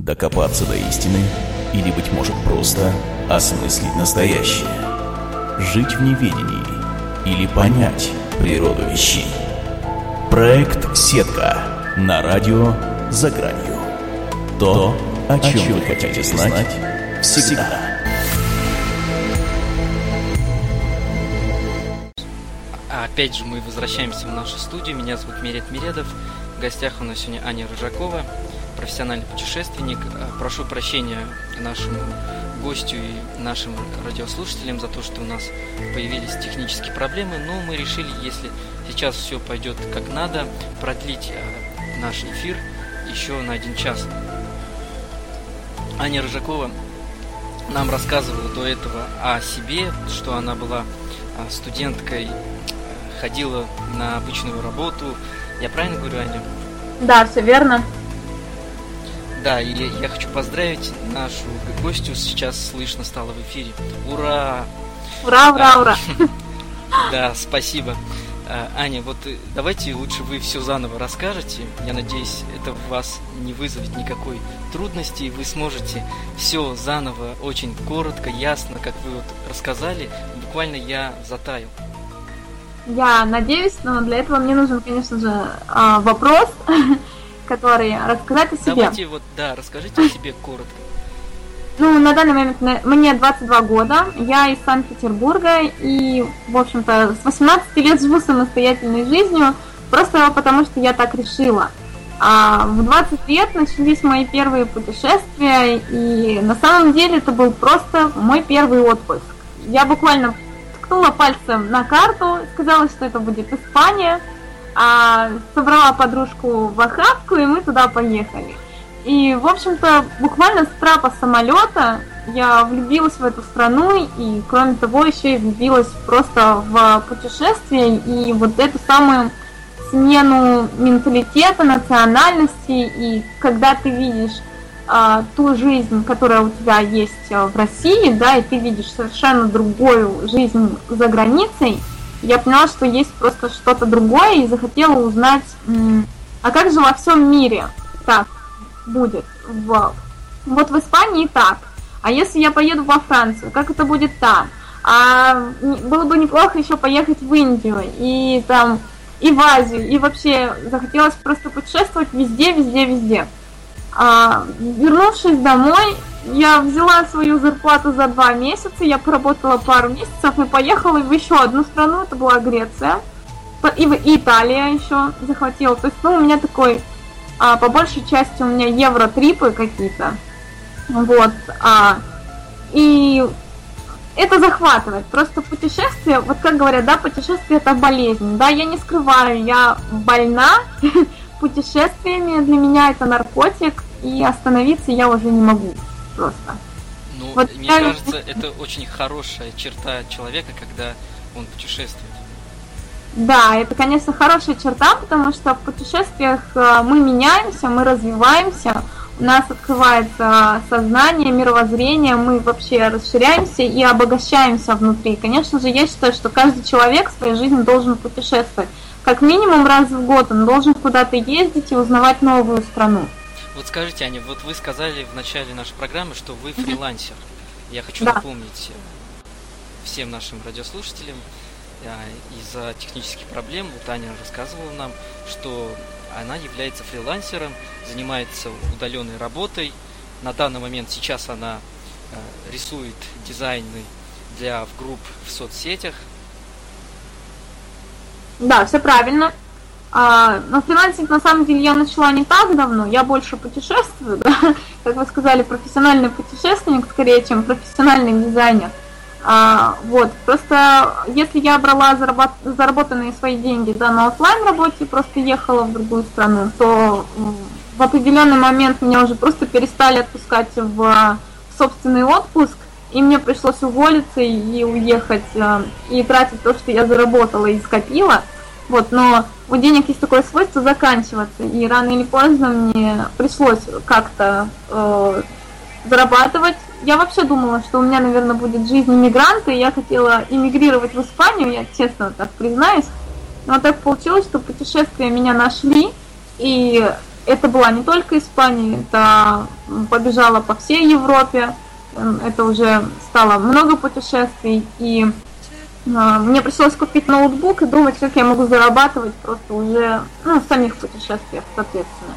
Докопаться до истины или, быть может, просто осмыслить настоящее. Жить в неведении или понять природу вещей. Проект «Сетка» на радио «За гранью». То, о чем вы хотите знать всегда. Опять же мы возвращаемся в нашу студию. Меня зовут Мерет Мередов. В гостях у нас сегодня Аня Рыжакова, профессиональный путешественник. Э, прошу прощения нашему гостю и нашим радиослушателям за то, что у нас появились технические проблемы, но мы решили, если сейчас все пойдет как надо, продлить э, наш эфир еще на один час. Аня Рыжакова нам рассказывала до этого о себе, что она была э, студенткой, ходила на обычную работу. Я правильно говорю, Аня? Да, все верно. Да, и я хочу поздравить нашу гостью, сейчас слышно стало в эфире. Ура! Ура, ура, ура! Да, спасибо. А, Аня, вот э, давайте лучше вы все заново расскажете. Я надеюсь, это в вас не вызовет никакой трудности, и вы сможете все заново, очень коротко, ясно, как вы вот рассказали. Буквально я затаял. Я надеюсь, но для этого мне нужен, конечно же, а, вопрос. который рассказать о себе. Давайте вот, да, расскажите о себе коротко. Ну, на данный момент мне 22 года, я из Санкт-Петербурга, и, в общем-то, с 18 лет живу самостоятельной жизнью, просто потому что я так решила. А в 20 лет начались мои первые путешествия, и на самом деле это был просто мой первый отпуск. Я буквально ткнула пальцем на карту, сказала, что это будет Испания, а, собрала подружку в охапку, и мы туда поехали. И, в общем-то, буквально с трапа самолета я влюбилась в эту страну, и, кроме того, еще и влюбилась просто в путешествие, и вот эту самую смену менталитета, национальности, и когда ты видишь а, ту жизнь, которая у тебя есть в России, да, и ты видишь совершенно другую жизнь за границей, я поняла, что есть просто что-то другое и захотела узнать, а как же во всем мире так будет? В... Вот в Испании так. А если я поеду во Францию, как это будет там? А было бы неплохо еще поехать в Индию и там и в Азию, и вообще захотелось просто путешествовать везде, везде, везде. А, вернувшись домой, я взяла свою зарплату за два месяца, я поработала пару месяцев и поехала в еще одну страну, это была Греция. И, и Италия еще захватила. То есть, ну, у меня такой, а, по большей части у меня евро-трипы какие-то. Вот. А, и это захватывает. Просто путешествие, вот как говорят, да, путешествие это болезнь. Да, я не скрываю, я больна путешествиями, для меня это наркотик, и остановиться я уже не могу просто. Ну, вот мне я... кажется, это очень хорошая черта человека, когда он путешествует. Да, это, конечно, хорошая черта, потому что в путешествиях э, мы меняемся, мы развиваемся, у нас открывается сознание, мировоззрение, мы вообще расширяемся и обогащаемся внутри. Конечно же, я считаю, что каждый человек в своей жизни должен путешествовать. Как минимум раз в год он должен куда-то ездить и узнавать новую страну. Вот скажите, Аня, вот вы сказали в начале нашей программы, что вы фрилансер. Я хочу да. напомнить всем нашим радиослушателям э, из-за технических проблем, вот Аня рассказывала нам, что она является фрилансером, занимается удаленной работой. На данный момент сейчас она э, рисует дизайны для групп в соцсетях. Да, все правильно. А, но фрилансинг на самом деле я начала не так давно, я больше путешествую, да? как вы сказали, профессиональный путешественник скорее, чем профессиональный дизайнер. А, вот, просто если я брала заработ... заработанные свои деньги да, на офлайн работе, просто ехала в другую страну, то в определенный момент меня уже просто перестали отпускать в собственный отпуск, и мне пришлось уволиться и уехать, э, и тратить то, что я заработала и скопила. Вот, но у денег есть такое свойство заканчиваться, и рано или поздно мне пришлось как-то э, зарабатывать. Я вообще думала, что у меня, наверное, будет жизнь иммигранта, и я хотела иммигрировать в Испанию, я честно так признаюсь. Но так получилось, что путешествия меня нашли, и это была не только Испания, это побежала по всей Европе, это уже стало много путешествий, и мне пришлось купить ноутбук и думать, как я могу зарабатывать просто уже ну, в самих путешествиях, соответственно.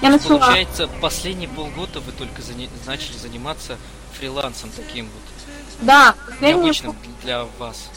Я начала... Получается, последние полгода вы только зани... начали заниматься фрилансом таким вот. Да, последние... Необычным для вас.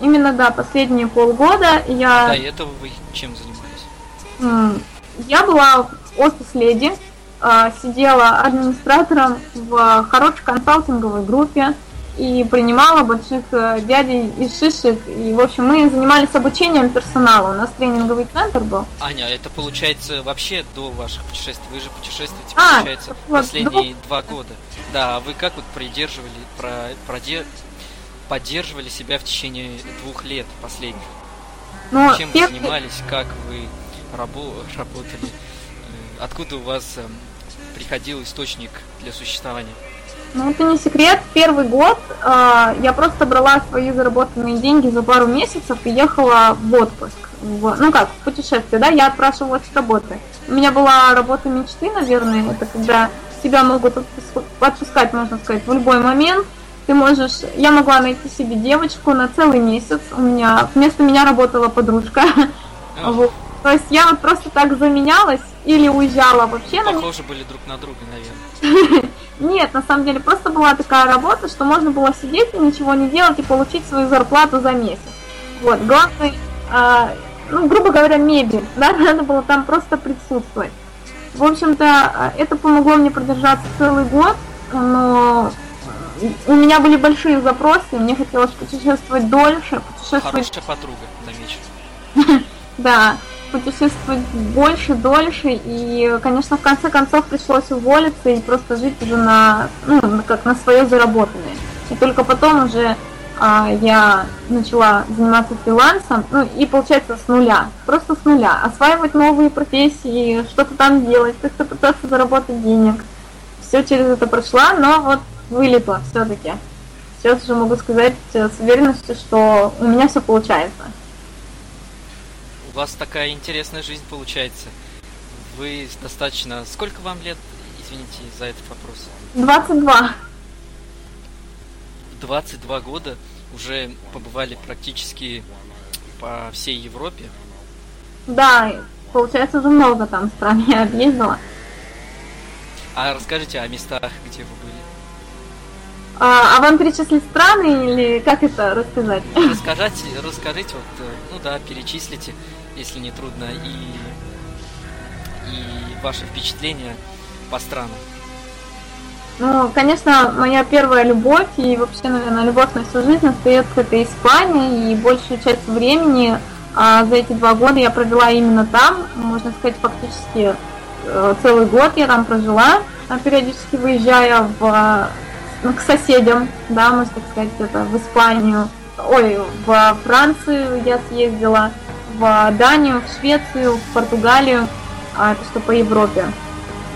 Именно, да, последние полгода я... Да, и этого вы чем занимались? Я была в офис леди, а, сидела администратором в хорошей консалтинговой группе, и принимала больших э, дядей из шишек. И, в общем, мы занимались обучением персонала. У нас тренинговый центр был. Аня, это получается вообще до ваших путешествий. Вы же путешествуете, а, получается, вот, последние до... два года. Да, а вы как вот придерживали, про, проде, поддерживали себя в течение двух лет последних? Ну, Чем вы занимались, как вы рабо работали? Э, откуда у вас эм, приходил источник для существования? Ну, это не секрет. Первый год э, я просто брала свои заработанные деньги за пару месяцев и ехала в отпуск. В, ну как, в путешествие, да, я отпрашивалась с работы. У меня была работа мечты, наверное, это когда тебя могут отпускать, можно сказать, в любой момент. Ты можешь, я могла найти себе девочку на целый месяц. У меня вместо меня работала подружка. Вот. То есть я вот просто так заменялась или уезжала вообще. Похожи были друг на друга, наверное. Нет, на самом деле просто была такая работа, что можно было сидеть и ничего не делать и получить свою зарплату за месяц. Вот, главный, э, ну, грубо говоря, мебель, да, надо было там просто присутствовать. В общем-то, а, это помогло мне продержаться целый год, но у меня были большие запросы, мне хотелось путешествовать дольше, путешествовать... Хорошая подруга, замечу. Да, путешествовать больше, дольше, и, конечно, в конце концов пришлось уволиться и просто жить уже на, ну, как на свое заработанное. И только потом уже а, я начала заниматься фрилансом, ну, и получается с нуля, просто с нуля, осваивать новые профессии, что-то там делать, как-то пытаться заработать денег. Все через это прошла, но вот вылетла все-таки. Сейчас уже могу сказать с уверенностью, что у меня все получается вас такая интересная жизнь получается. Вы достаточно... Сколько вам лет? Извините за этот вопрос. 22. 22 года уже побывали практически по всей Европе. Да, получается уже много там стран я объездила. А расскажите о местах, где вы были. А, а вам перечислить страны или как это рассказать? Расскажите, расскажите, вот, э, ну да, перечислите если не трудно, и, и ваши впечатления по странам? Ну, конечно, моя первая любовь и вообще, наверное, любовь на всю жизнь остается это Испания, и большую часть времени а, за эти два года я провела именно там, можно сказать, фактически э, целый год я там прожила, а периодически выезжая в, ну, к соседям, да, можно так сказать, это в Испанию, ой, в Францию я съездила, в Данию, в Швецию, в Португалию, а, это что по Европе.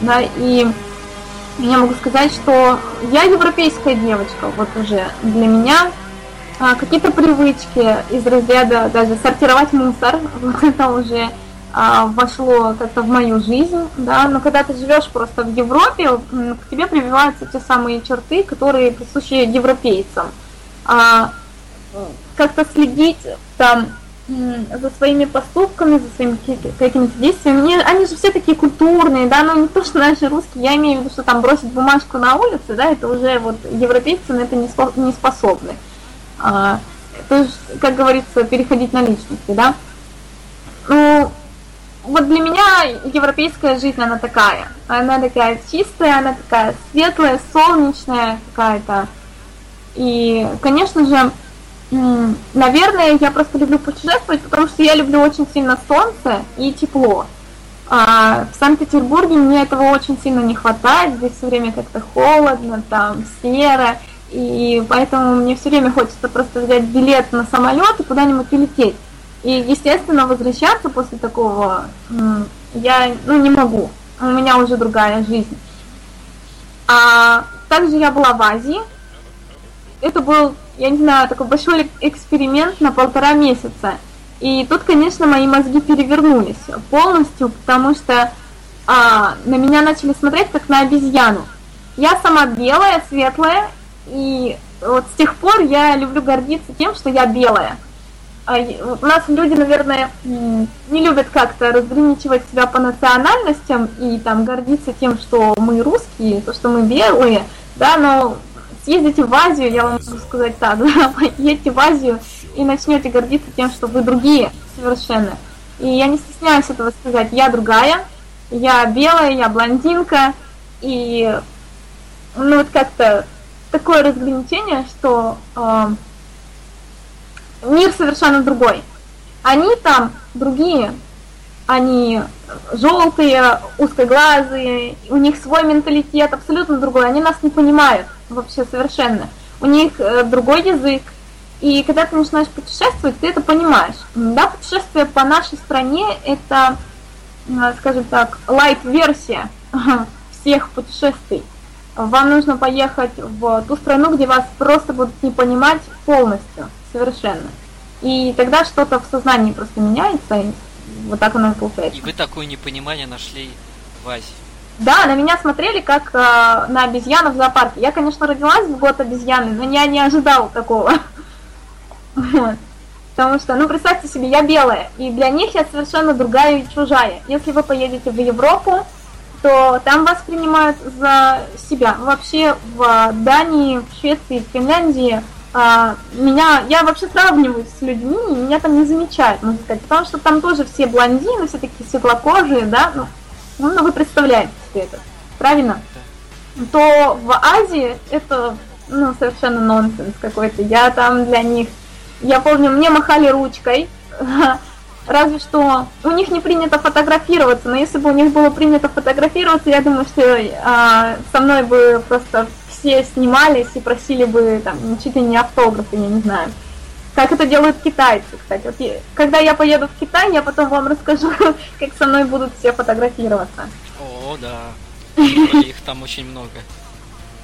Да, и я могу сказать, что я европейская девочка, вот уже для меня а, какие-то привычки из разряда даже сортировать мусор, вот это уже а, вошло как-то в мою жизнь, да, но когда ты живешь просто в Европе, к тебе прививаются те самые черты, которые присущи европейцам. А, как-то следить там за своими поступками, за своими какими-то действиями. Они, же все такие культурные, да, но не то, что наши русские, я имею в виду, что там бросить бумажку на улице, да, это уже вот европейцы на это не, не способны. А, то есть, как говорится, переходить на личности, да. Ну, вот для меня европейская жизнь, она такая. Она такая чистая, она такая светлая, солнечная какая-то. И, конечно же, Наверное, я просто люблю путешествовать, потому что я люблю очень сильно солнце и тепло. А в Санкт-Петербурге мне этого очень сильно не хватает, здесь все время как-то холодно, там серо, и поэтому мне все время хочется просто взять билет на самолет и куда-нибудь улететь. И, естественно, возвращаться после такого я ну, не могу. У меня уже другая жизнь. А также я была в Азии. Это был я не знаю, такой большой эксперимент на полтора месяца. И тут, конечно, мои мозги перевернулись полностью, потому что а, на меня начали смотреть как на обезьяну. Я сама белая, светлая, и вот с тех пор я люблю гордиться тем, что я белая. А, у нас люди, наверное, не любят как-то разграничивать себя по национальностям и там гордиться тем, что мы русские, то, что мы белые, да, но съездите в Азию, я вам могу сказать так, да, поедете в Азию и начнете гордиться тем, что вы другие совершенно. И я не стесняюсь этого сказать, я другая, я белая, я блондинка, и ну вот как-то такое разграничение, что э, мир совершенно другой. Они там другие, они желтые, узкоглазые, у них свой менталитет абсолютно другой, они нас не понимают вообще совершенно. У них э, другой язык, и когда ты начинаешь путешествовать, ты это понимаешь. Да, путешествие по нашей стране это, э, скажем так, лайт-версия всех путешествий. Вам нужно поехать в ту страну, где вас просто будут не понимать полностью, совершенно. И тогда что-то в сознании просто меняется, и вот так оно и получается. И вы такое непонимание нашли в Азии? Да, на меня смотрели как э, на обезьяну в зоопарке. Я, конечно, родилась в год обезьяны, но я не ожидала такого. Потому что, ну, представьте себе, я белая, и для них я совершенно другая и чужая. Если вы поедете в Европу, то там вас принимают за себя. Вообще в Дании, в Швеции, в Финляндии а, меня, я вообще сравниваюсь с людьми, и меня там не замечают, можно сказать, потому что там тоже все блондины, все такие светлокожие, да, ну, ну вы представляете себе это, правильно? То в Азии это, ну, совершенно нонсенс какой-то, я там для них, я помню, мне махали ручкой, разве что у них не принято фотографироваться, но если бы у них было принято фотографироваться, я думаю, что а, со мной бы просто все снимались и просили бы там чуть ли не автографы, я не знаю. Как это делают китайцы, кстати. Вот я, когда я поеду в Китай, я потом вам расскажу, как со мной будут все фотографироваться. О, да. Их там очень много.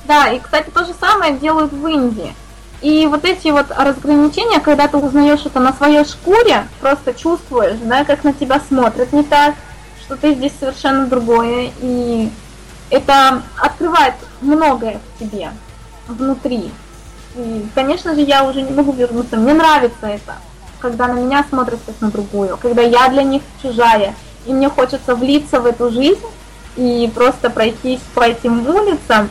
Да, и, кстати, то же самое делают в Индии. И вот эти вот разграничения, когда ты узнаешь это на своей шкуре, просто чувствуешь, да, как на тебя смотрят не так, что ты здесь совершенно другое, и это открывает многое в тебе внутри. Конечно же, я уже не могу вернуться. Мне нравится это, когда на меня смотрят как на другую, когда я для них чужая, и мне хочется влиться в эту жизнь и просто пройтись по этим улицам,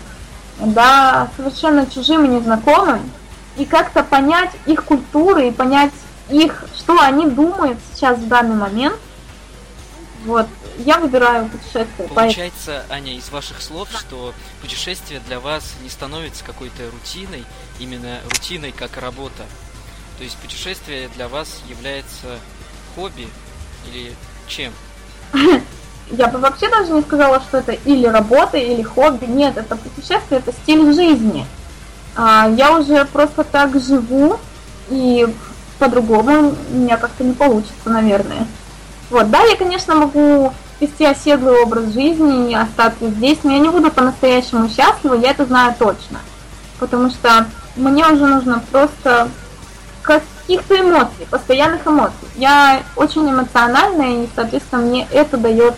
да, совершенно чужим и незнакомым, и как-то понять их культуры и понять их, что они думают сейчас в данный момент. Вот, я выбираю путешествие. Получается, поэтому... Аня, из ваших слов, что путешествие для вас не становится какой-то рутиной, именно рутиной как работа. То есть путешествие для вас является хобби или чем? Я бы вообще даже не сказала, что это или работа, или хобби. Нет, это путешествие, это стиль жизни. А, я уже просто так живу, и по-другому у меня как-то не получится, наверное. Вот, да, я, конечно, могу вести оседлый образ жизни и остаться здесь, но я не буду по-настоящему счастлива, я это знаю точно. Потому что мне уже нужно просто каких-то эмоций, постоянных эмоций. Я очень эмоциональная, и, соответственно, мне это дает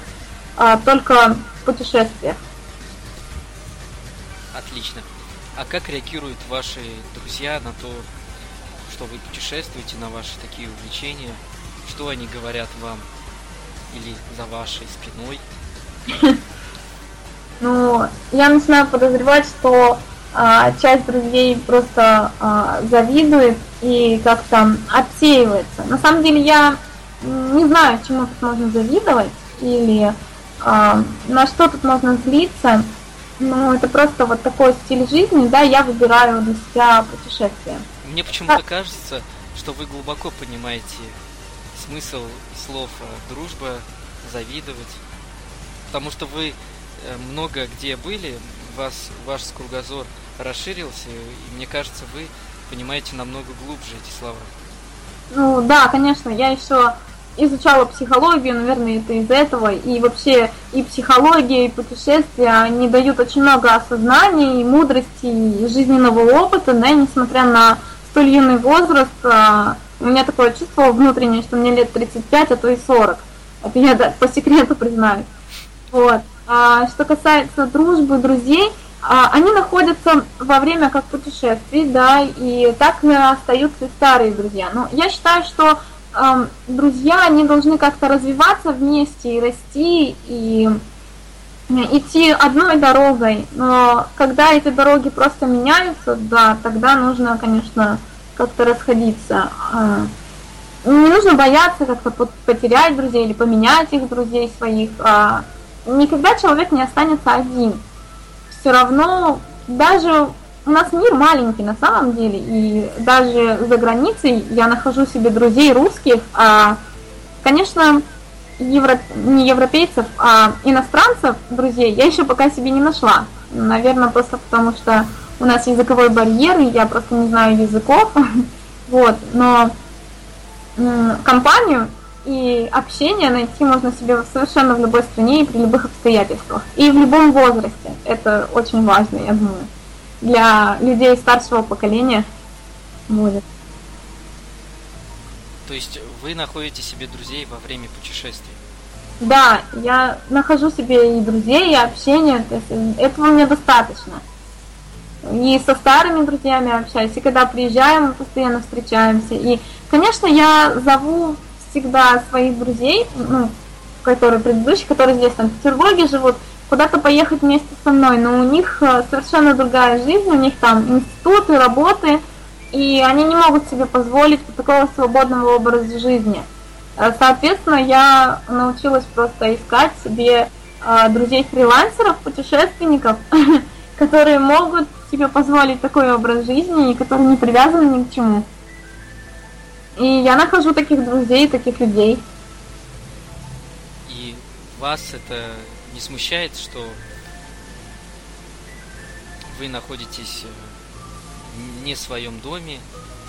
а, только путешествие. Отлично. А как реагируют ваши друзья на то, что вы путешествуете, на ваши такие увлечения? Что они говорят вам? Или за вашей спиной? Ну, я начинаю подозревать, что а, часть друзей просто а, завидует и как-то отсеивается. На самом деле я не знаю, чему тут можно завидовать или а, на что тут можно злиться. Ну, это просто вот такой стиль жизни, да, я выбираю для себя путешествие. Мне почему-то а... кажется, что вы глубоко понимаете смысл слов э, дружба, завидовать. Потому что вы э, много где были, вас, ваш кругозор расширился, и мне кажется, вы понимаете намного глубже эти слова. Ну да, конечно, я еще изучала психологию, наверное, это из этого, и вообще и психология, и путешествия, они дают очень много осознания, и мудрости, и жизненного опыта, да, и несмотря на столь юный возраст, а, у меня такое чувство внутреннее, что мне лет 35, а то и 40. Это я да, по секрету признаю. Вот. А что касается дружбы, друзей, а, они находятся во время как путешествий, да, и так остаются и старые друзья. Но я считаю, что э, друзья, они должны как-то развиваться вместе и расти, и идти одной дорогой. Но когда эти дороги просто меняются, да, тогда нужно, конечно, как-то расходиться. А, не нужно бояться как-то потерять друзей или поменять их друзей своих. А, никогда человек не останется один. Все равно даже у нас мир маленький на самом деле, и даже за границей я нахожу себе друзей русских, а, конечно, евро... не европейцев, а иностранцев, друзей, я еще пока себе не нашла. Наверное, просто потому что у нас языковой барьер, и я просто не знаю языков. Вот, но компанию и общение найти можно себе совершенно в любой стране и при любых обстоятельствах. И в любом возрасте. Это очень важно, я думаю. Для людей старшего поколения будет. То есть вы находите себе друзей во время путешествий? Да, я нахожу себе и друзей, и общение. То есть этого мне достаточно. И со старыми друзьями общаюсь, и когда приезжаем, мы постоянно встречаемся. И, конечно, я зову всегда своих друзей, ну, которые предыдущие, которые здесь там в Петербурге живут, куда-то поехать вместе со мной, но у них э, совершенно другая жизнь, у них там институты, работы, и они не могут себе позволить такого свободного образа жизни. Э, соответственно, я научилась просто искать себе э, друзей-фрилансеров, путешественников, которые могут себе позволить такой образ жизни и которые не привязаны ни к чему. И я нахожу таких друзей, таких людей. И вас это не смущает, что вы находитесь э, не в своем доме,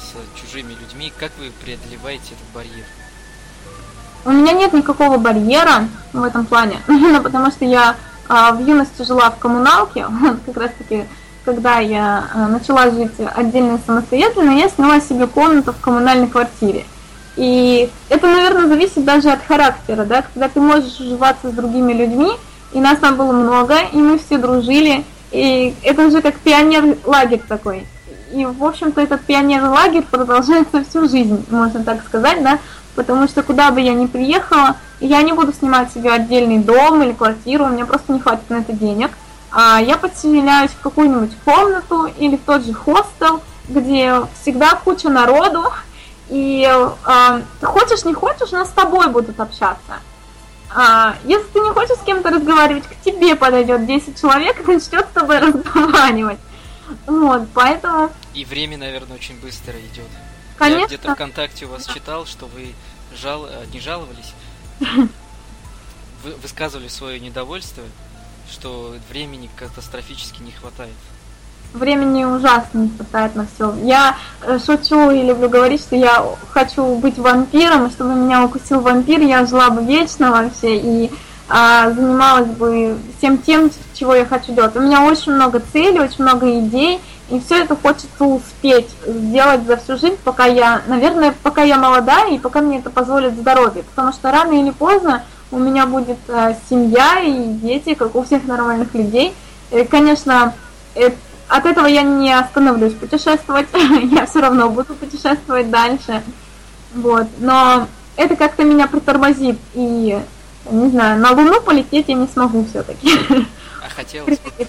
с чужими людьми? Как вы преодолеваете этот барьер? У меня нет никакого барьера в этом плане, потому что я а, в юности жила в коммуналке, как раз таки когда я э, начала жить отдельно и самостоятельно, я сняла себе комнату в коммунальной квартире. И это, наверное, зависит даже от характера, да, когда ты можешь уживаться с другими людьми, и нас там было много, и мы все дружили, и это уже как пионер-лагерь такой. И, в общем-то, этот пионер-лагерь продолжается всю жизнь, можно так сказать, да, потому что куда бы я ни приехала, я не буду снимать себе отдельный дом или квартиру, у меня просто не хватит на это денег – я подселяюсь в какую-нибудь комнату или в тот же хостел, где всегда куча народу, и э, хочешь не хочешь, но с тобой будут общаться. А, если ты не хочешь с кем-то разговаривать, к тебе подойдет 10 человек и начнет с тобой разговаривать. Вот, поэтому... И время, наверное, очень быстро идет. Конечно. Я где-то ВКонтакте у вас читал, что вы жал... Э, не жаловались, вы высказывали свое недовольство что времени катастрофически не хватает. Времени ужасно не хватает на все. Я э, шучу и люблю говорить, что я хочу быть вампиром, и чтобы меня укусил вампир, я жила бы вечно вообще и а, занималась бы всем тем, чего я хочу делать. У меня очень много целей, очень много идей, и все это хочется успеть сделать за всю жизнь, пока я, наверное, пока я молодая и пока мне это позволит здоровье. Потому что рано или поздно у меня будет э, семья и дети, как у всех нормальных людей. И, конечно, э, от этого я не остановлюсь путешествовать, я все равно буду путешествовать дальше. Вот, но это как-то меня притормозит, и, не знаю, на Луну полететь я не смогу все-таки. А хотелось бы?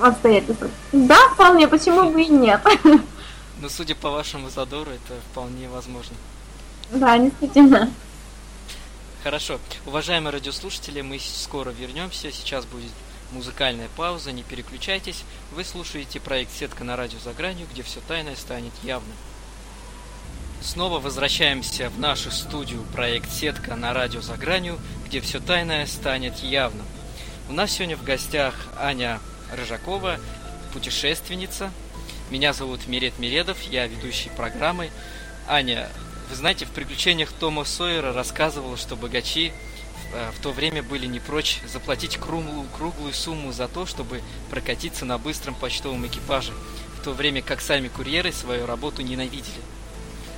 Обстоятельства. Да, вполне, почему бы и нет. Ну, судя по вашему задору, это вполне возможно. Да, действительно. Хорошо. Уважаемые радиослушатели, мы скоро вернемся. Сейчас будет музыкальная пауза, не переключайтесь. Вы слушаете проект «Сетка на радио за гранью», где все тайное станет явным. Снова возвращаемся в нашу студию проект «Сетка на радио за гранью», где все тайное станет явным. У нас сегодня в гостях Аня Рыжакова, путешественница. Меня зовут Мирет Миредов, я ведущий программы. Аня, вы знаете, в «Приключениях Тома Сойера» рассказывал, что богачи э, в то время были не прочь заплатить круглую, круглую сумму за то, чтобы прокатиться на быстром почтовом экипаже, в то время как сами курьеры свою работу ненавидели.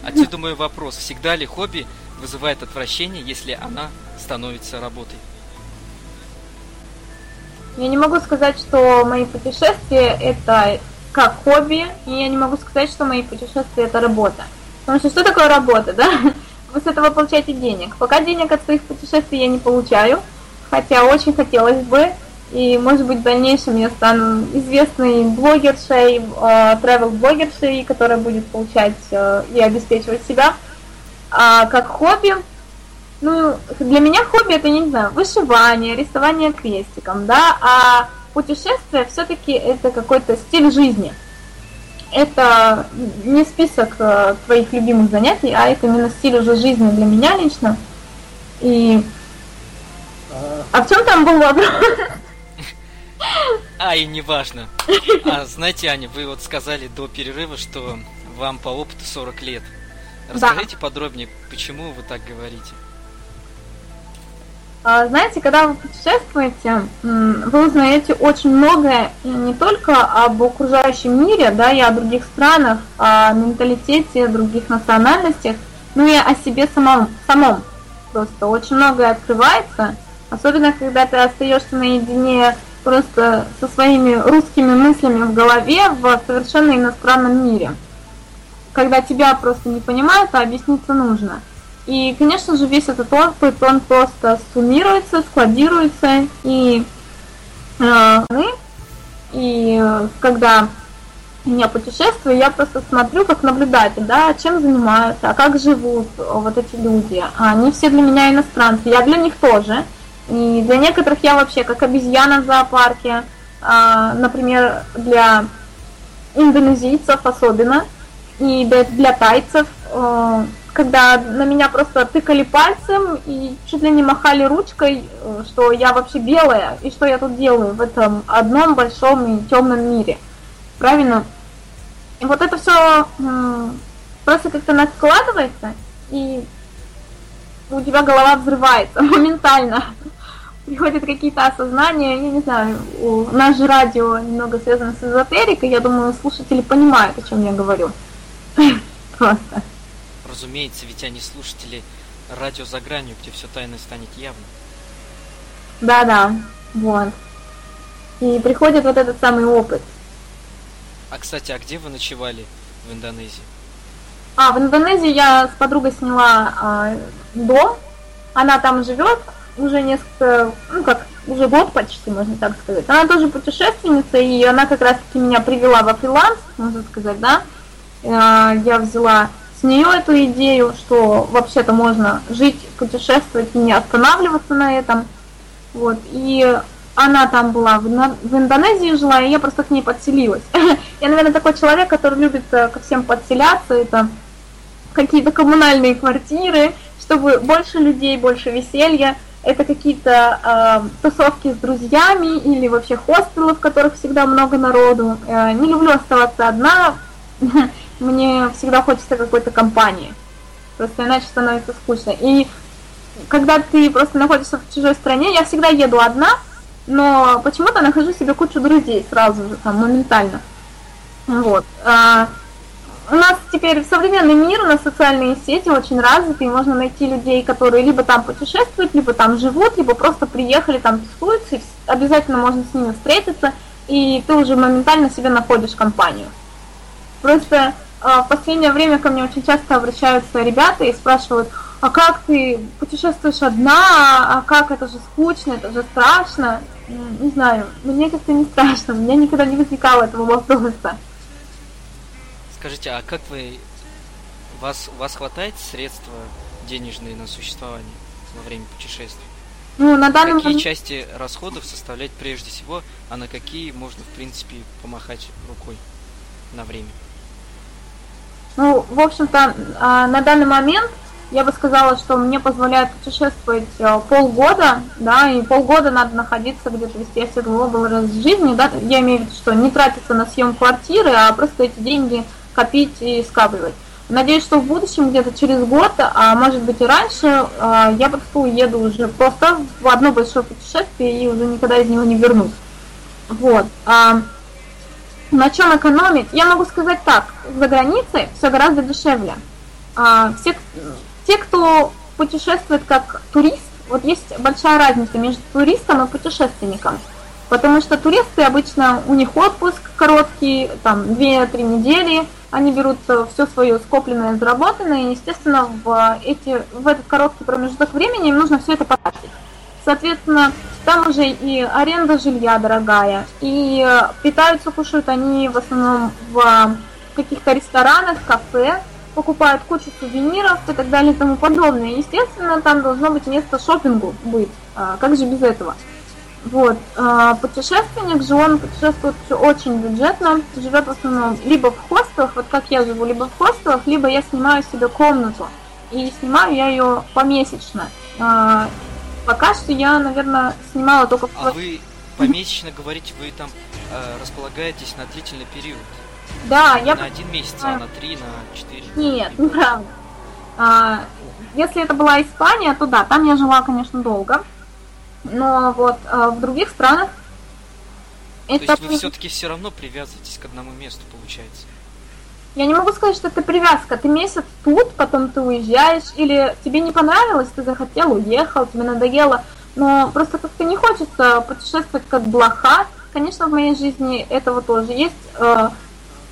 Отсюда мой вопрос, всегда ли хобби вызывает отвращение, если она становится работой? Я не могу сказать, что мои путешествия это как хобби, и я не могу сказать, что мои путешествия это работа. Потому что что такое работа, да? Вы с этого получаете денег. Пока денег от своих путешествий я не получаю, хотя очень хотелось бы, и может быть в дальнейшем я стану известной блогершей, travel-блогершей, которая будет получать э, и обеспечивать себя. А как хобби, ну, для меня хобби это, не знаю, вышивание, рисование крестиком, да, а путешествие все-таки это какой-то стиль жизни. Это не список э, твоих любимых занятий, а это именно стиль уже жизни для меня лично. И... А в чем там был вопрос? А, и не важно. А, знаете, Аня, вы вот сказали до перерыва, что вам по опыту 40 лет. Расскажите да. подробнее, почему вы так говорите? А, знаете, когда вы путешествуете, вы узнаете очень многое не только об окружающем мире, да, и о других странах, о менталитете других национальностях, но и о себе самом. самом. Просто очень многое открывается, особенно когда ты остаешься наедине просто со своими русскими мыслями в голове в совершенно иностранном мире. Когда тебя просто не понимают, а объясниться нужно. И, конечно же, весь этот опыт, он просто суммируется, складируется, и, э, и когда я путешествую, я просто смотрю как наблюдатель, да, чем занимаются, а как живут вот эти люди. Они все для меня иностранцы, я для них тоже. И для некоторых я вообще как обезьяна в зоопарке, а, например, для индонезийцев особенно, и для тайцев, э, когда на меня просто тыкали пальцем и чуть ли не махали ручкой, э, что я вообще белая, и что я тут делаю в этом одном большом и темном мире. Правильно? И вот это все просто как-то накладывается, и у тебя голова взрывается моментально приходят какие-то осознания, я не знаю, у нас же радио немного связано с эзотерикой, я думаю, слушатели понимают, о чем я говорю. Просто. Разумеется, ведь они слушатели радио за гранью, где все тайное станет явно. Да-да, вот. И приходит вот этот самый опыт. А, кстати, а где вы ночевали в Индонезии? А, в Индонезии я с подругой сняла а, дом. Она там живет, уже несколько, ну как, уже год почти, можно так сказать. Она тоже путешественница, и она как раз-таки меня привела во фриланс, можно сказать, да. А, я взяла нее эту идею, что вообще-то можно жить, путешествовать и не останавливаться на этом. Вот, и она там была, в, Индонезии жила, и я просто к ней подселилась. я, наверное, такой человек, который любит э, ко всем подселяться, это какие-то коммунальные квартиры, чтобы больше людей, больше веселья это какие-то э, тусовки с друзьями или вообще хостелы, в которых всегда много народу. Э, не люблю оставаться одна, мне всегда хочется какой-то компании. Просто иначе становится скучно. И когда ты просто находишься в чужой стране, я всегда еду одна, но почему-то нахожу себе кучу друзей сразу же, там, моментально. Вот. А, у нас теперь современный мир, у нас социальные сети очень развиты, и можно найти людей, которые либо там путешествуют, либо там живут, либо просто приехали, там тусуются, и обязательно можно с ними встретиться, и ты уже моментально себе находишь компанию. Просто э, в последнее время ко мне очень часто обращаются ребята и спрашивают, а как ты путешествуешь одна, а как это же скучно, это же страшно. Не знаю, мне как-то не страшно, у меня никогда не возникало этого вопроса. Скажите, а как вы... Вас, у вас хватает средства денежные на существование во время путешествий? Ну, на данный какие момент... части расходов составлять прежде всего, а на какие можно, в принципе, помахать рукой на время? Ну, в общем-то, а, на данный момент я бы сказала, что мне позволяет путешествовать а, полгода, да, и полгода надо находиться где-то вести оседлый образ жизни, да, я имею в виду, что не тратиться на съем квартиры, а просто эти деньги копить и скапливать. Надеюсь, что в будущем, где-то через год, а может быть и раньше, а, я просто уеду уже просто в одно большое путешествие и уже никогда из него не вернусь. Вот. На чем экономить? Я могу сказать так, за границей все гораздо дешевле. А, все, те, кто путешествует как турист, вот есть большая разница между туристом и путешественником. Потому что туристы обычно, у них отпуск короткий, там 2-3 недели, они берут все свое скопленное, заработанное, и, естественно, в, эти, в этот короткий промежуток времени им нужно все это потратить. Соответственно, там уже и аренда жилья дорогая, и питаются, кушают они в основном в каких-то ресторанах, кафе, покупают кучу сувениров и так далее и тому подобное. Естественно, там должно быть место шопингу быть. А, как же без этого? Вот. А, путешественник же, он путешествует очень бюджетно, живет в основном либо в хостелах, вот как я живу, либо в хостелах, либо я снимаю себе комнату. И снимаю я ее помесячно. Пока что я, наверное, снимала только... А вы помесячно говорите, вы там э, располагаетесь на длительный период? Да, я... На один месяц, а на три, на четыре? Нет, неправда. А, если это была Испания, то да, там я жила, конечно, долго. Но вот а в других странах... То это... есть вы все-таки все равно привязываетесь к одному месту, получается? Я не могу сказать, что это привязка. Ты месяц тут, потом ты уезжаешь, или тебе не понравилось, ты захотел, уехал, тебе надоело. Но просто как-то не хочется путешествовать как блоха. Конечно, в моей жизни этого тоже есть. Э,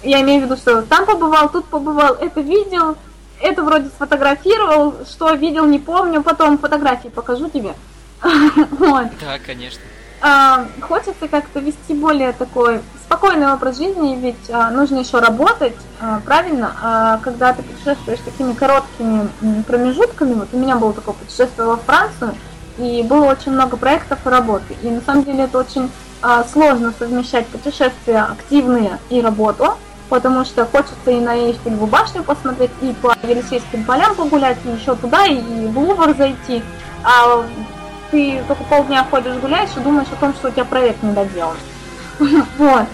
я имею в виду, что там побывал, тут побывал, это видел, это вроде сфотографировал, что видел, не помню, потом фотографии покажу тебе. Да, конечно. А, хочется как-то вести более такой спокойный образ жизни, ведь а, нужно еще работать, а, правильно? А когда ты путешествуешь такими короткими промежутками, вот у меня было такое путешествие во Францию, и было очень много проектов и работы. И на самом деле это очень а, сложно совмещать путешествия активные и работу, потому что хочется и на Эйфелеву башню посмотреть, и по Елисейским полям погулять, и еще туда, и в Лувр зайти. А ты только полдня ходишь гуляешь и думаешь о том, что у тебя проект не доделан. Вот.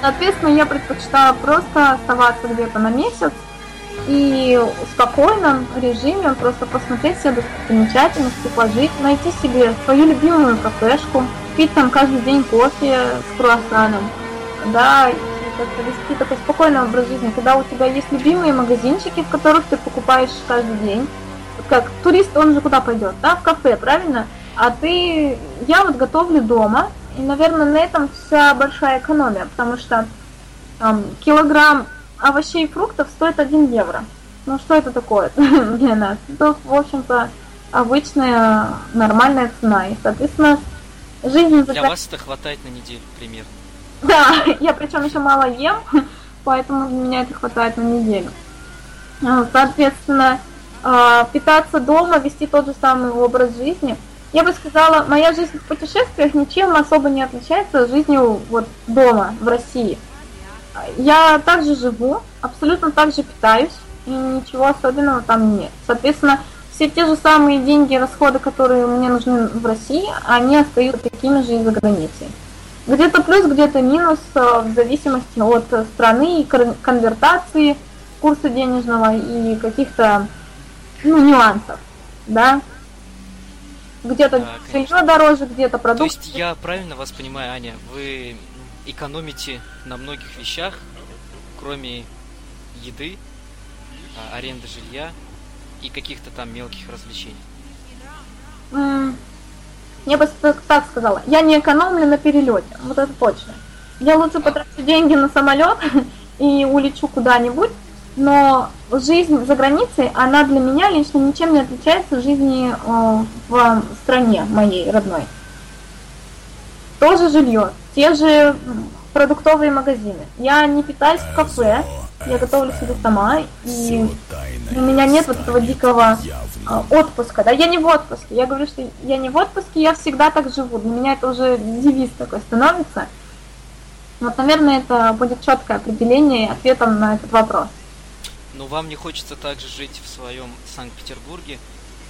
Соответственно, я предпочитаю просто оставаться где-то на месяц и в спокойном режиме просто посмотреть все достопримечательности, пожить, найти себе свою любимую кафешку, пить там каждый день кофе с круассаном, да, и как-то вести такой спокойный образ жизни, когда у тебя есть любимые магазинчики, в которых ты покупаешь каждый день, как турист, он же куда пойдет, да, в кафе, правильно? А ты, я вот готовлю дома, и, наверное, на этом вся большая экономия, потому что там, килограмм овощей и фруктов стоит 1 евро. Ну что это такое для нас? Это, в общем-то, обычная нормальная цена. И, соответственно, жизнь... Для вас это хватает на неделю примерно. Да, я причем еще мало ем, поэтому для меня это хватает на неделю. Соответственно, а, питаться дома, вести тот же самый образ жизни. Я бы сказала, моя жизнь в путешествиях ничем особо не отличается от жизни вот дома, в России. Я также живу, абсолютно так же питаюсь, и ничего особенного там нет. Соответственно, все те же самые деньги, расходы, которые мне нужны в России, они остаются такими же и за границей. Где-то плюс, где-то минус, э, в зависимости от страны и конвертации курса денежного и каких-то ну, нюансов, да. Где-то да, жилье дороже, где-то продукты. То есть я правильно вас понимаю, Аня, вы экономите на многих вещах, кроме еды, а, аренды жилья и каких-то там мелких развлечений? Я бы так сказала, я не экономлю на перелете, вот это точно. Я лучше потрачу деньги на самолет и улечу куда-нибудь, но жизнь за границей, она для меня лично ничем не отличается от жизни э, в стране моей родной. Тоже жилье, те же продуктовые магазины. Я не питаюсь в кафе, я готовлю себе сама, и у меня нет вот этого дикого э, отпуска. Да, я не в отпуске. Я говорю, что я не в отпуске, я всегда так живу. Для меня это уже девиз такой становится. Вот, наверное, это будет четкое определение ответом на этот вопрос. Но вам не хочется также жить в своем Санкт-Петербурге,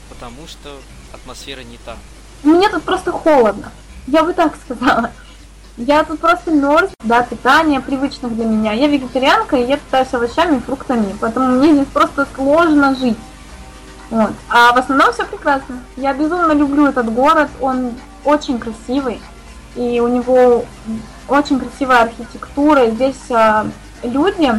потому что атмосфера не та. Мне тут просто холодно. Я бы так сказала. Я тут просто мерз, да, питание привычных для меня. Я вегетарианка, и я питаюсь овощами и фруктами, поэтому мне здесь просто сложно жить. Вот. А в основном все прекрасно. Я безумно люблю этот город, он очень красивый, и у него очень красивая архитектура. Здесь а, люди,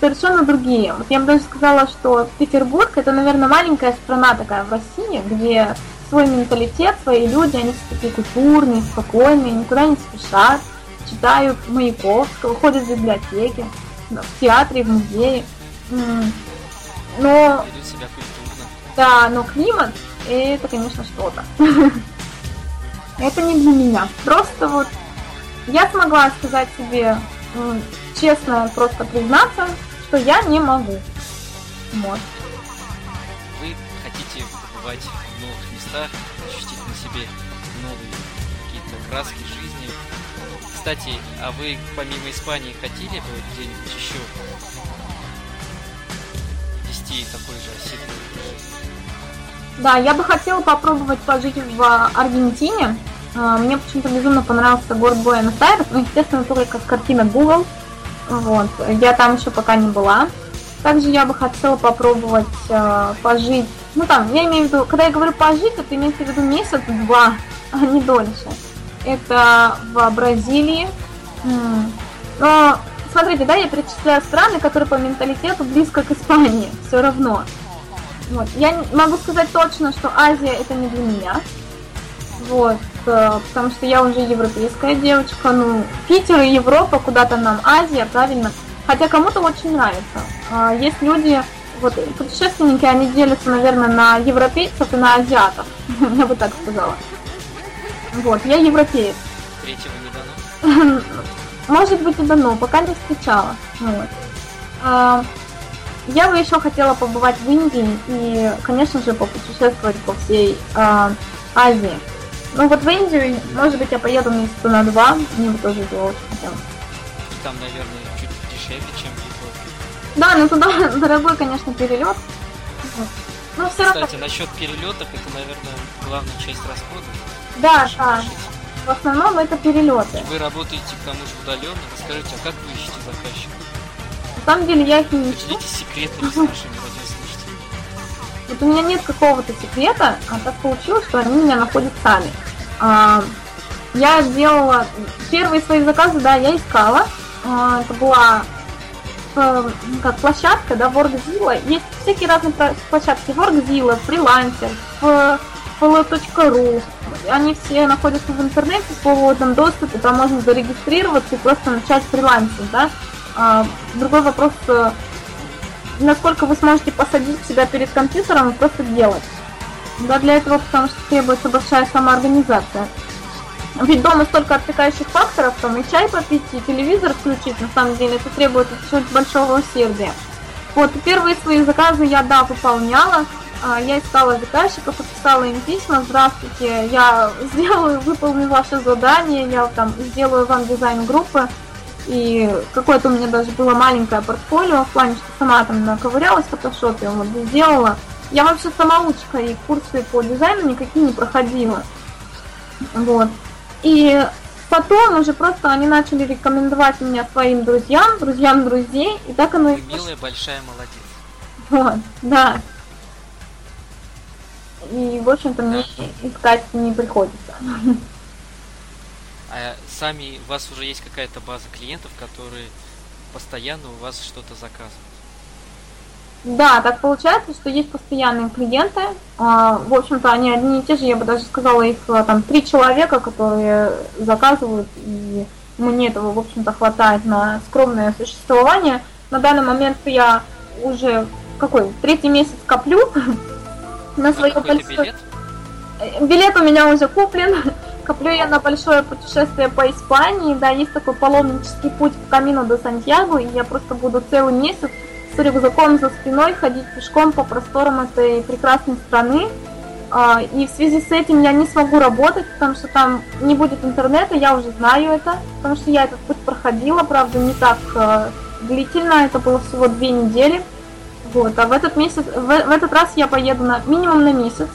совершенно другие. Вот я бы даже сказала, что Петербург это, наверное, маленькая страна такая в России, где свой менталитет, свои люди, они все такие культурные, спокойные, никуда не спешат, читают Маяковского, ходят в библиотеки, в театре, в музее. Но... Да, но климат это, конечно, что-то. Это не для меня. Просто вот я смогла сказать себе честно, просто признаться, что я не могу. Вот. Вы хотите побывать в новых местах, ощутить на себе новые какие-то краски жизни. Кстати, а вы помимо Испании хотели бы где-нибудь еще вести такой же осенний да, я бы хотела попробовать пожить в Аргентине. А, мне почему-то безумно понравился город Буэнос-Айрес, ну, естественно, только с картины Google. Вот. Я там еще пока не была. Также я бы хотела попробовать э, пожить. Ну там, я имею в виду, когда я говорю пожить, это имеется в виду месяц-два, а не дольше. Это в Бразилии. Но смотрите, да, я перечисляю страны, которые по менталитету близко к Испании, все равно. Вот. Я могу сказать точно, что Азия это не для меня. Вот, потому что я уже европейская девочка, ну, Питер Европа, куда-то нам Азия, правильно? Хотя кому-то очень нравится. А, есть люди, вот путешественники, они делятся, наверное, на европейцев и на азиатов, я бы так сказала. Вот, я европеец. Третьего не дано? Может быть и дано, пока не встречала. Вот. А, я бы еще хотела побывать в Индии и, конечно же, попутешествовать по всей э, Азии. Ну вот в Индию, может быть, я поеду месяца на два, мне бы тоже было очень хотелось. Там, наверное, чуть дешевле, чем в Европе. Да, ну туда дорогой, конечно, перелет. Но все Кстати, равно... насчет перелетов, это, наверное, главная часть расходов. Да, да. В основном это перелеты. Вы работаете к тому же удаленно. Расскажите, а как вы ищете заказчика? самом деле я их не ищу. секреты с нашими Вот у меня нет какого-то секрета, а так получилось, что они меня находят сами. А, я делала первые свои заказы, да, я искала. А, это была э, как площадка, да, Workzilla. Есть всякие разные площадки. Workzilla, фрилансер, follow.ru. Они все находятся в интернете в свободном доступе, там можно зарегистрироваться и просто начать фрилансить, да. А, другой вопрос, э, насколько вы сможете посадить себя перед компьютером и просто делать. Да, для этого, потому что требуется большая самоорганизация. Ведь дома столько отвлекающих факторов, там и чай попить, и телевизор включить, на самом деле, это требует очень большого усердия. Вот, первые свои заказы я, да, выполняла, а, я искала заказчиков, писала им письма, здравствуйте, я сделаю, выполню ваше задание, я там сделаю вам дизайн группы, и какое-то у меня даже было маленькое портфолио, в плане, что сама там наковырялась в фотошопе, вот сделала. Я вообще самоучка, и курсы по дизайну никакие не проходила. Вот. И потом уже просто они начали рекомендовать меня своим друзьям, друзьям друзей, и так оно и... Милая, большая молодец. Вот, да. И, в общем-то, мне искать не приходится. А сами у вас уже есть какая-то база клиентов, которые постоянно у вас что-то заказывают? Да, так получается, что есть постоянные клиенты. А, в общем-то, они одни и те же, я бы даже сказала, их а, там три человека, которые заказывают, и мне этого, в общем-то, хватает на скромное существование. На данный момент я уже какой третий месяц коплю на свое большое. Билет? Э, билет у меня уже куплен. Коплю я на большое путешествие по Испании, да, есть такой паломнический путь в Камино до Сантьяго, и я просто буду целый месяц с рюкзаком за спиной ходить пешком по просторам этой прекрасной страны. А, и в связи с этим я не смогу работать, потому что там не будет интернета, я уже знаю это, потому что я этот путь проходила, правда, не так э, длительно, это было всего две недели. Вот, а в этот месяц, в, в этот раз я поеду на минимум на месяц,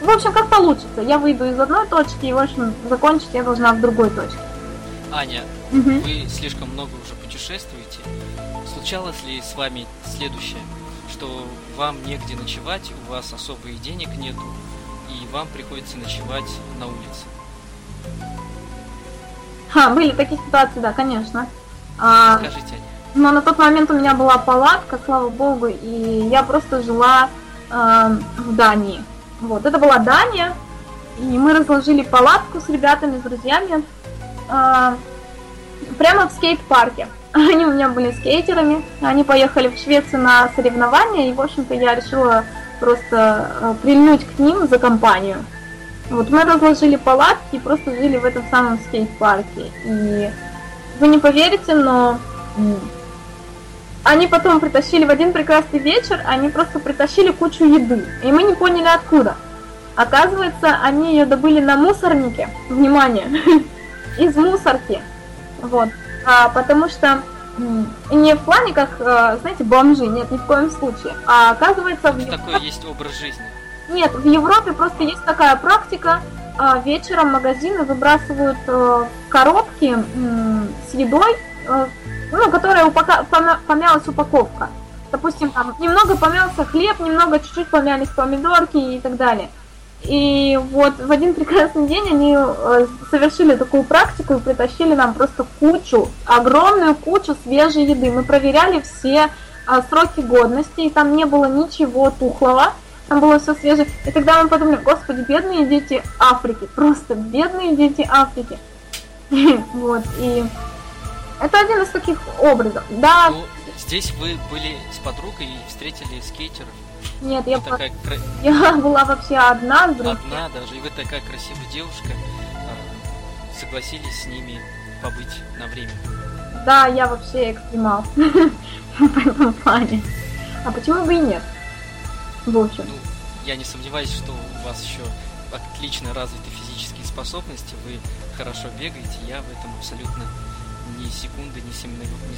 в общем, как получится. Я выйду из одной точки, и, в общем, закончить я должна в другой точке. Аня, угу. вы слишком много уже путешествуете. Случалось ли с вами следующее, что вам негде ночевать, у вас особо и денег нету, и вам приходится ночевать на улице? Ха, были такие ситуации, да, конечно. А, Скажите, Аня. Но на тот момент у меня была палатка, слава богу, и я просто жила э, в Дании. Вот, это была Дания, И мы разложили палатку с ребятами, с друзьями, а, прямо в скейт-парке. Они у меня были скейтерами, они поехали в Швецию на соревнования, и, в общем-то, я решила просто э, прильнуть к ним за компанию. Вот мы разложили палатки и просто жили в этом самом скейт-парке. И вы не поверите, но они потом притащили в один прекрасный вечер, они просто притащили кучу еды. И мы не поняли откуда. Оказывается, они ее добыли на мусорнике. Внимание! Из мусорки. Вот. А, потому что не в плане как, э, знаете, бомжи, нет, ни в коем случае. А оказывается... В Такой есть образ жизни. Нет, в Европе просто есть такая практика. А, вечером магазины выбрасывают э, коробки с едой, э, ну, которая упака... помялась упаковка. Допустим, там немного помялся хлеб, немного чуть-чуть помялись помидорки и так далее. И вот в один прекрасный день они э, совершили такую практику и притащили нам просто кучу, огромную кучу свежей еды. Мы проверяли все а, сроки годности, и там не было ничего тухлого, там было все свежее. И тогда мы подумали, господи, бедные дети Африки, просто бедные дети Африки. Вот, и это один из таких образов. Да. Ну, здесь вы были с подругой и встретили скейтеров. Нет, я, по... такая... я была вообще одна с Одна даже, и вы такая красивая девушка, а, согласились с ними побыть на время. Да, я вообще экстремал в этом плане. А почему бы и нет? В общем. Ну, я не сомневаюсь, что у вас еще отлично развиты физические способности, вы хорошо бегаете, я в этом абсолютно ни секунды не,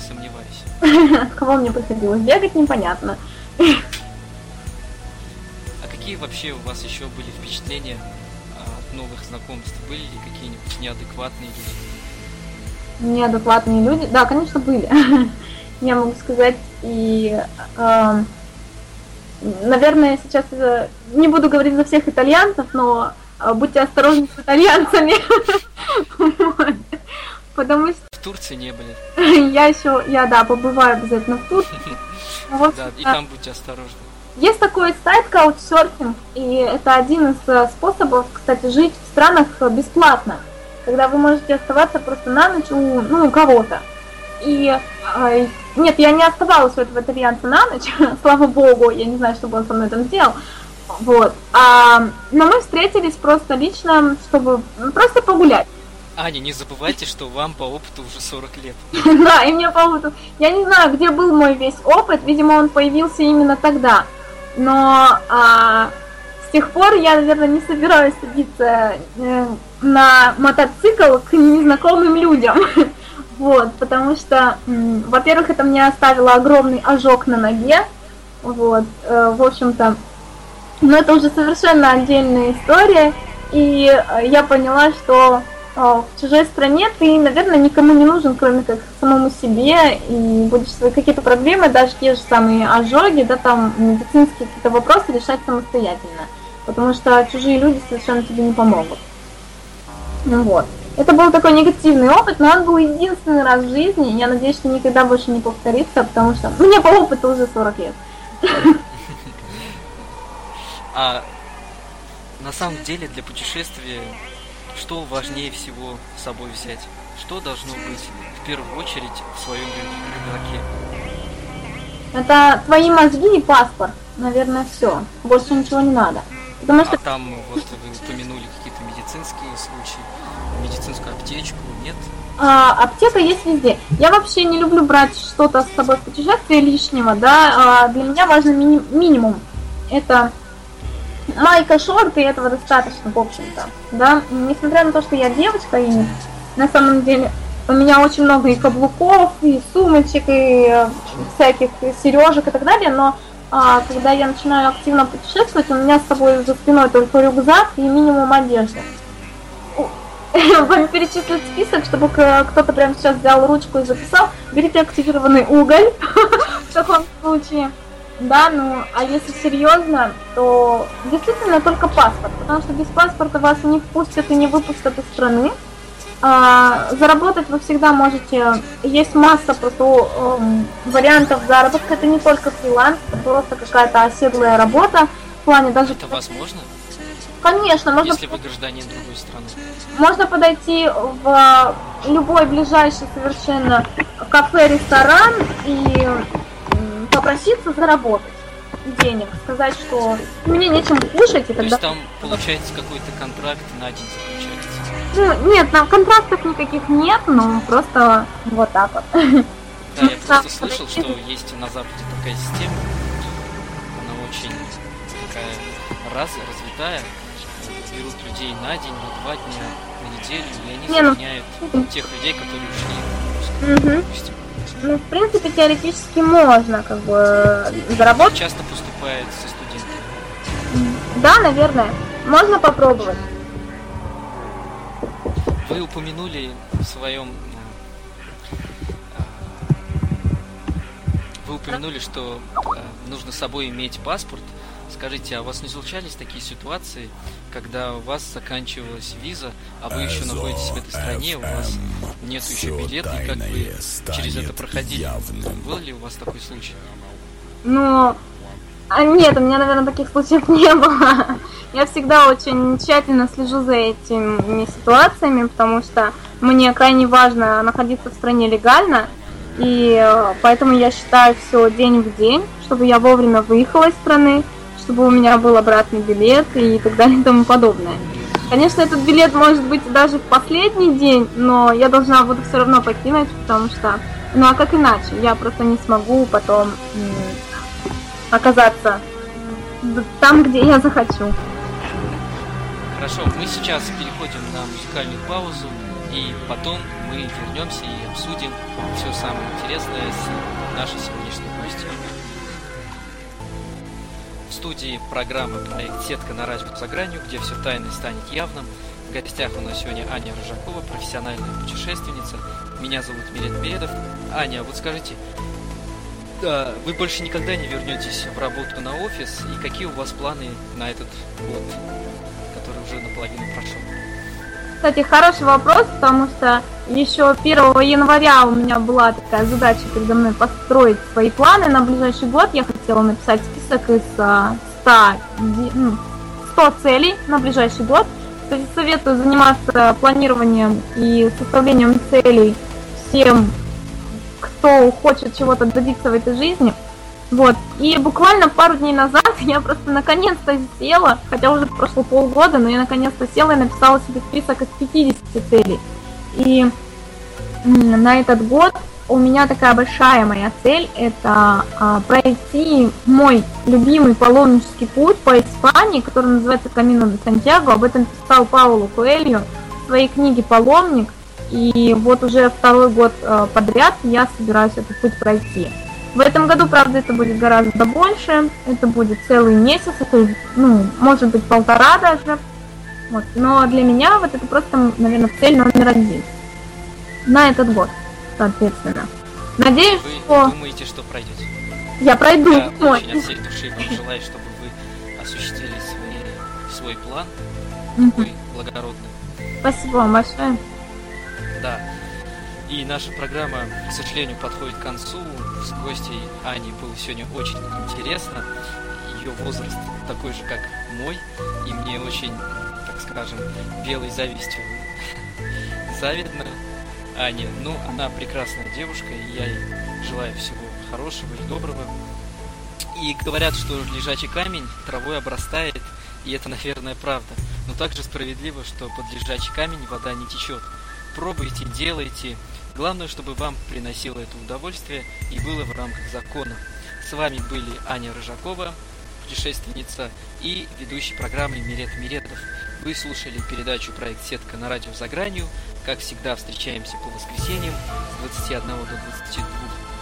сомневаюсь. Кого мне приходилось бегать, непонятно какие вообще у вас еще были впечатления от новых знакомств? Были ли какие-нибудь неадекватные люди? Неадекватные люди? Да, конечно, были. Я могу сказать, и, э, наверное, сейчас не буду говорить за всех итальянцев, но э, будьте осторожны с итальянцами. Потому что... Турции не были. Я еще, я, да, побываю обязательно в Турции. Да, и там будьте осторожны. Есть такой сайт Couchsurfing, и это один из э, способов, кстати, жить в странах бесплатно, когда вы можете оставаться просто на ночь у, ну, у кого-то. И э, нет, я не оставалась у этого итальянца на ночь, слава богу, я не знаю, что бы он со мной там сделал. Вот. А, но мы встретились просто лично, чтобы ну, просто погулять. Аня, не забывайте, что вам по опыту уже 40 лет. Да, и мне по опыту. Я не знаю, где был мой весь опыт, видимо, он появился именно тогда но а, с тех пор я, наверное, не собираюсь садиться э, на мотоцикл к незнакомым людям. Вот, потому что, во-первых, это мне оставило огромный ожог на ноге. Вот, э, в общем-то, но это уже совершенно отдельная история. И э, я поняла, что в чужой стране ты, наверное, никому не нужен, кроме как самому себе, и будешь свои какие-то проблемы, даже те же самые ожоги, да, там медицинские какие-то вопросы решать самостоятельно, потому что чужие люди совершенно тебе не помогут. Ну вот. Это был такой негативный опыт, но он был единственный раз в жизни, я надеюсь, что никогда больше не повторится, потому что мне по опыту уже 40 лет. А на самом деле для путешествия что важнее всего с собой взять? Что должно быть в первую очередь в своем рюкзаке? Это твои мозги и паспорт. Наверное, все. Больше ничего не надо. Потому что... А там вот вы упомянули какие-то медицинские случаи, медицинскую аптечку, нет? А, аптека есть везде. Я вообще не люблю брать что-то с собой в путешествие лишнего, да. А, для меня важно мини- минимум. Это майка, шорты, и этого достаточно, в общем-то, да, несмотря на то, что я девочка, и на самом деле у меня очень много и каблуков, и сумочек, и э, всяких сережек и так далее, но а, когда я начинаю активно путешествовать, у меня с собой за спиной только рюкзак и минимум одежды. Вам перечислить список, чтобы кто-то прямо сейчас взял ручку и записал. Берите активированный уголь в таком случае. Да, ну, а если серьезно, то действительно только паспорт, потому что без паспорта вас не впустят и не выпустят из страны. А, заработать вы всегда можете, есть масса просто эм, вариантов заработка, это не только фриланс, это просто какая-то оседлая работа, в плане даже... Это возможно? Конечно, можно... Если вы гражданин другой страны. Можно подойти в любой ближайший совершенно кафе, ресторан и попроситься заработать денег, сказать, что мне нечем кушать, и тогда... То есть там получается какой-то контракт на день заключается? Ну, нет, там контрактов никаких нет, но просто вот так вот. Да, я просто слышал, что есть на Западе такая система, она очень такая раз, развитая, берут людей на день, на два дня, на неделю, и они заменяют ну... тех людей, которые ушли. Угу. Ну, в принципе, теоретически можно, как бы, заработать. Часто поступает со студентами. Да, наверное. Можно попробовать. Вы упомянули в своем вы упомянули, что нужно с собой иметь паспорт. Скажите, а у вас не случались такие ситуации, когда у вас заканчивалась виза, а вы еще находитесь в этой стране, у вас нет еще билета, и как вы через это проходили? Был ли у вас такой случай? Ну, а нет, у меня, наверное, таких случаев не было. Я всегда очень тщательно слежу за этими ситуациями, потому что мне крайне важно находиться в стране легально, и э, поэтому я считаю все день в день, чтобы я вовремя выехала из страны, чтобы у меня был обратный билет и так далее и тому подобное. Конечно, этот билет может быть даже в последний день, но я должна буду все равно покинуть, потому что, ну а как иначе? Я просто не смогу потом оказаться там, где я захочу. Хорошо, мы сейчас переходим на музыкальную паузу, и потом мы вернемся и обсудим все самое интересное с нашей сегодняшней гостью студии программы проект «Сетка на радио за гранью», где все тайное станет явным. В гостях у нас сегодня Аня Рыжакова, профессиональная путешественница. Меня зовут Милет Бедов. Аня, вот скажите, вы больше никогда не вернетесь в работу на офис, и какие у вас планы на этот год, который уже наполовину прошел? Кстати, хороший вопрос, потому что еще 1 января у меня была такая задача передо мной построить свои планы на ближайший год. Я хотела написать список из 100, а, 100 ну, целей на ближайший год. Кстати, советую заниматься планированием и составлением целей всем, кто хочет чего-то добиться в этой жизни. Вот. И буквально пару дней назад я просто наконец-то села, хотя уже прошло полгода, но я наконец-то села и написала себе список из 50 целей. И на этот год у меня такая большая моя цель – это а, пройти мой любимый паломнический путь по Испании, который называется Камино де Сантьяго. Об этом писал Пауло Коэльо в своей книге «Паломник». И вот уже второй год а, подряд я собираюсь этот путь пройти. В этом году, правда, это будет гораздо больше. Это будет целый месяц, это, ну, может быть, полтора даже. Вот. Но для меня вот это просто, наверное, цель номер один на этот год, соответственно. Надеюсь, вы что... думаете, что пройдете? Я пройду. Я Ой. очень от всей души вам желаю, чтобы вы осуществили свои, свой план, такой благородный. Спасибо вам большое. Да. И наша программа, к сожалению, подходит к концу. С гостей Ани было сегодня очень интересно. Ее возраст такой же, как мой. И мне очень, так скажем, белой завистью завидно. Ани. Ну, она прекрасная девушка, и я ей желаю всего хорошего и доброго. И говорят, что лежачий камень травой обрастает, и это, наверное, правда. Но также справедливо, что под лежачий камень вода не течет. Пробуйте, делайте. Главное, чтобы вам приносило это удовольствие и было в рамках закона. С вами были Аня Рыжакова, путешественница и ведущий программы Мирет Миретов. Вы слушали передачу «Проект Сетка» на радио «За гранью». Как всегда, встречаемся по воскресеньям с 21 до 22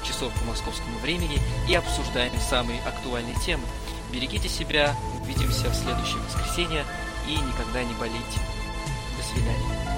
часов по московскому времени и обсуждаем самые актуальные темы. Берегите себя, увидимся в следующее воскресенье и никогда не болейте. До свидания.